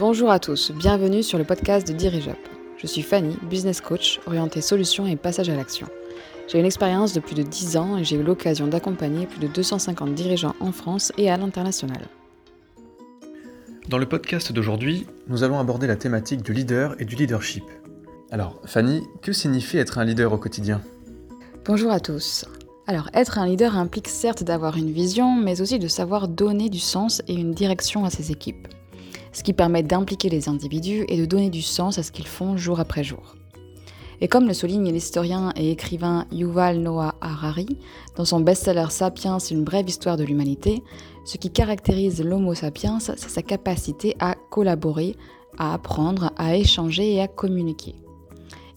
Bonjour à tous, bienvenue sur le podcast de DirigeUp. Je suis Fanny, business coach orientée solutions et passage à l'action. J'ai une expérience de plus de 10 ans et j'ai eu l'occasion d'accompagner plus de 250 dirigeants en France et à l'international. Dans le podcast d'aujourd'hui, nous allons aborder la thématique du leader et du leadership. Alors, Fanny, que signifie être un leader au quotidien? Bonjour à tous. Alors, être un leader implique certes d'avoir une vision, mais aussi de savoir donner du sens et une direction à ses équipes. Ce qui permet d'impliquer les individus et de donner du sens à ce qu'ils font jour après jour. Et comme le souligne l'historien et écrivain Yuval Noah Harari dans son best-seller Sapiens, une brève histoire de l'humanité, ce qui caractérise l'Homo sapiens, c'est sa capacité à collaborer, à apprendre, à échanger et à communiquer.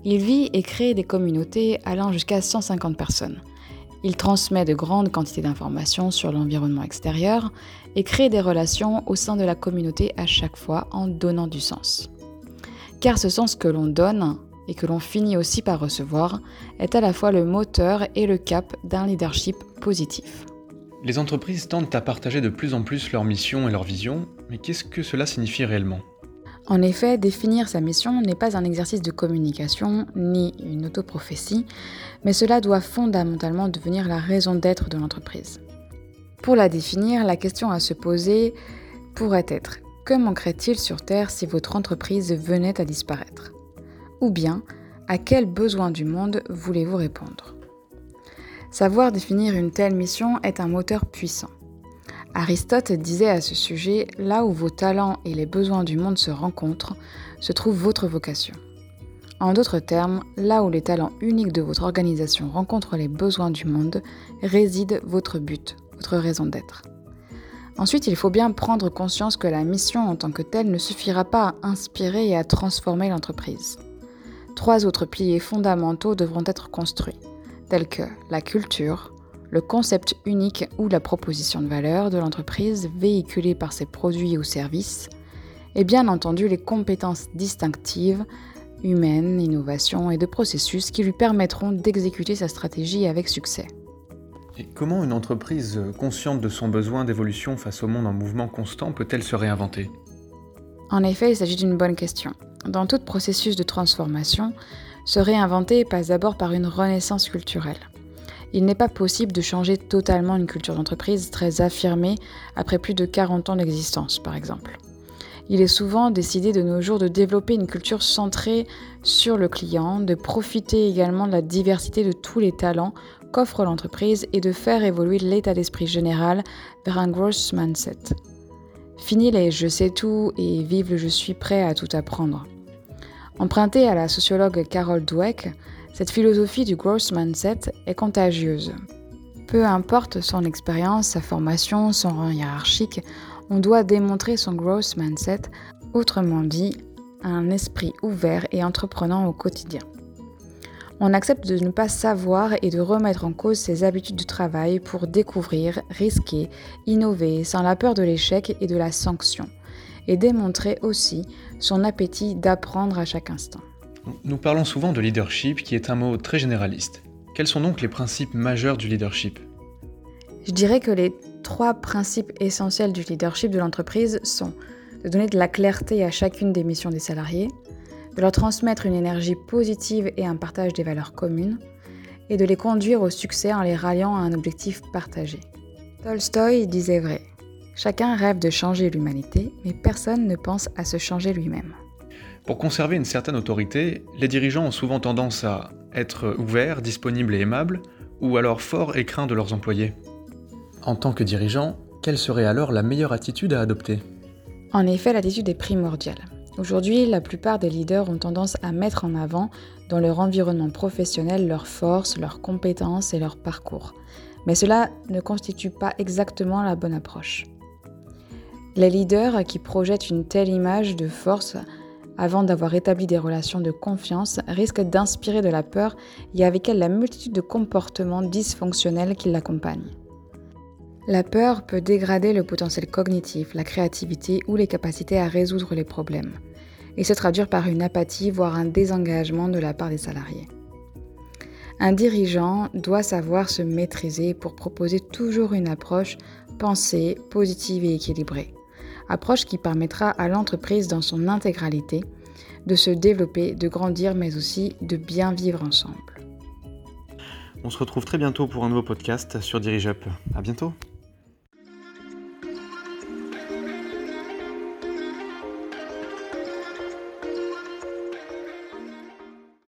Il vit et crée des communautés allant jusqu'à 150 personnes. Il transmet de grandes quantités d'informations sur l'environnement extérieur et crée des relations au sein de la communauté à chaque fois en donnant du sens. Car ce sens que l'on donne et que l'on finit aussi par recevoir est à la fois le moteur et le cap d'un leadership positif. Les entreprises tendent à partager de plus en plus leur mission et leur vision, mais qu'est-ce que cela signifie réellement? En effet, définir sa mission n'est pas un exercice de communication ni une autoprophétie, mais cela doit fondamentalement devenir la raison d'être de l'entreprise. Pour la définir, la question à se poser pourrait être que manquerait-il sur Terre si votre entreprise venait à disparaître? Ou bien à quel besoin du monde voulez-vous répondre? Savoir définir une telle mission est un moteur puissant. Aristote disait à ce sujet, là où vos talents et les besoins du monde se rencontrent, se trouve votre vocation. En d'autres termes, là où les talents uniques de votre organisation rencontrent les besoins du monde, réside votre but, votre raison d'être. Ensuite, il faut bien prendre conscience que la mission en tant que telle ne suffira pas à inspirer et à transformer l'entreprise trois autres piliers fondamentaux devront être construits, tels que la culture, le concept unique ou la proposition de valeur de l'entreprise véhiculée par ses produits ou services, et bien entendu les compétences distinctives, humaines, innovation et de processus qui lui permettront d'exécuter sa stratégie avec succès. Et comment une entreprise consciente de son besoin d'évolution face au monde en mouvement constant peut-elle se réinventer? En effet, il s'agit d'une bonne question. Dans tout processus de transformation, se réinventer passe d'abord par une renaissance culturelle. Il n'est pas possible de changer totalement une culture d'entreprise très affirmée après plus de 40 ans d'existence, par exemple. Il est souvent décidé de nos jours de développer une culture centrée sur le client, de profiter également de la diversité de tous les talents qu'offre l'entreprise et de faire évoluer l'état d'esprit général vers un growth mindset. Fini les je sais tout et vive le je suis prêt à tout apprendre. Empruntée à la sociologue Carol Dweck, cette philosophie du growth mindset est contagieuse. Peu importe son expérience, sa formation, son rang hiérarchique, on doit démontrer son growth mindset, autrement dit, un esprit ouvert et entreprenant au quotidien. On accepte de ne pas savoir et de remettre en cause ses habitudes de travail pour découvrir, risquer, innover sans la peur de l'échec et de la sanction et démontrer aussi son appétit d'apprendre à chaque instant. Nous parlons souvent de leadership qui est un mot très généraliste. Quels sont donc les principes majeurs du leadership? Je dirais que les trois principes essentiels du leadership de l'entreprise sont de donner de la clarté à chacune des missions des salariés, de leur transmettre une énergie positive et un partage des valeurs communes, et de les conduire au succès en les ralliant à un objectif partagé. Tolstoï disait vrai, Chacun rêve de changer l'humanité, mais personne ne pense à se changer lui-même. Pour conserver une certaine autorité, les dirigeants ont souvent tendance à être ouverts, disponibles et aimables, ou alors forts et craints de leurs employés. En tant que dirigeant, quelle serait alors la meilleure attitude à adopter? En effet, l'attitude est primordiale. Aujourd'hui, la plupart des leaders ont tendance à mettre en avant dans leur environnement professionnel leurs forces, leurs compétences et leur parcours. Mais cela ne constitue pas exactement la bonne approche. Les leaders qui projettent une telle image de force avant d'avoir établi des relations de confiance risquent d'inspirer de la peur et avec elle la multitude de comportements dysfonctionnels qui l'accompagnent. La peur peut dégrader le potentiel cognitif, la créativité ou les capacités à résoudre les problèmes, et se traduire par une apathie, voire un désengagement de la part des salariés. Un dirigeant doit savoir se maîtriser pour proposer toujours une approche pensée, positive et équilibrée approche qui permettra à l'entreprise dans son intégralité de se développer, de grandir, mais aussi de bien vivre ensemble. On se retrouve très bientôt pour un nouveau podcast sur DirigeUp. À bientôt.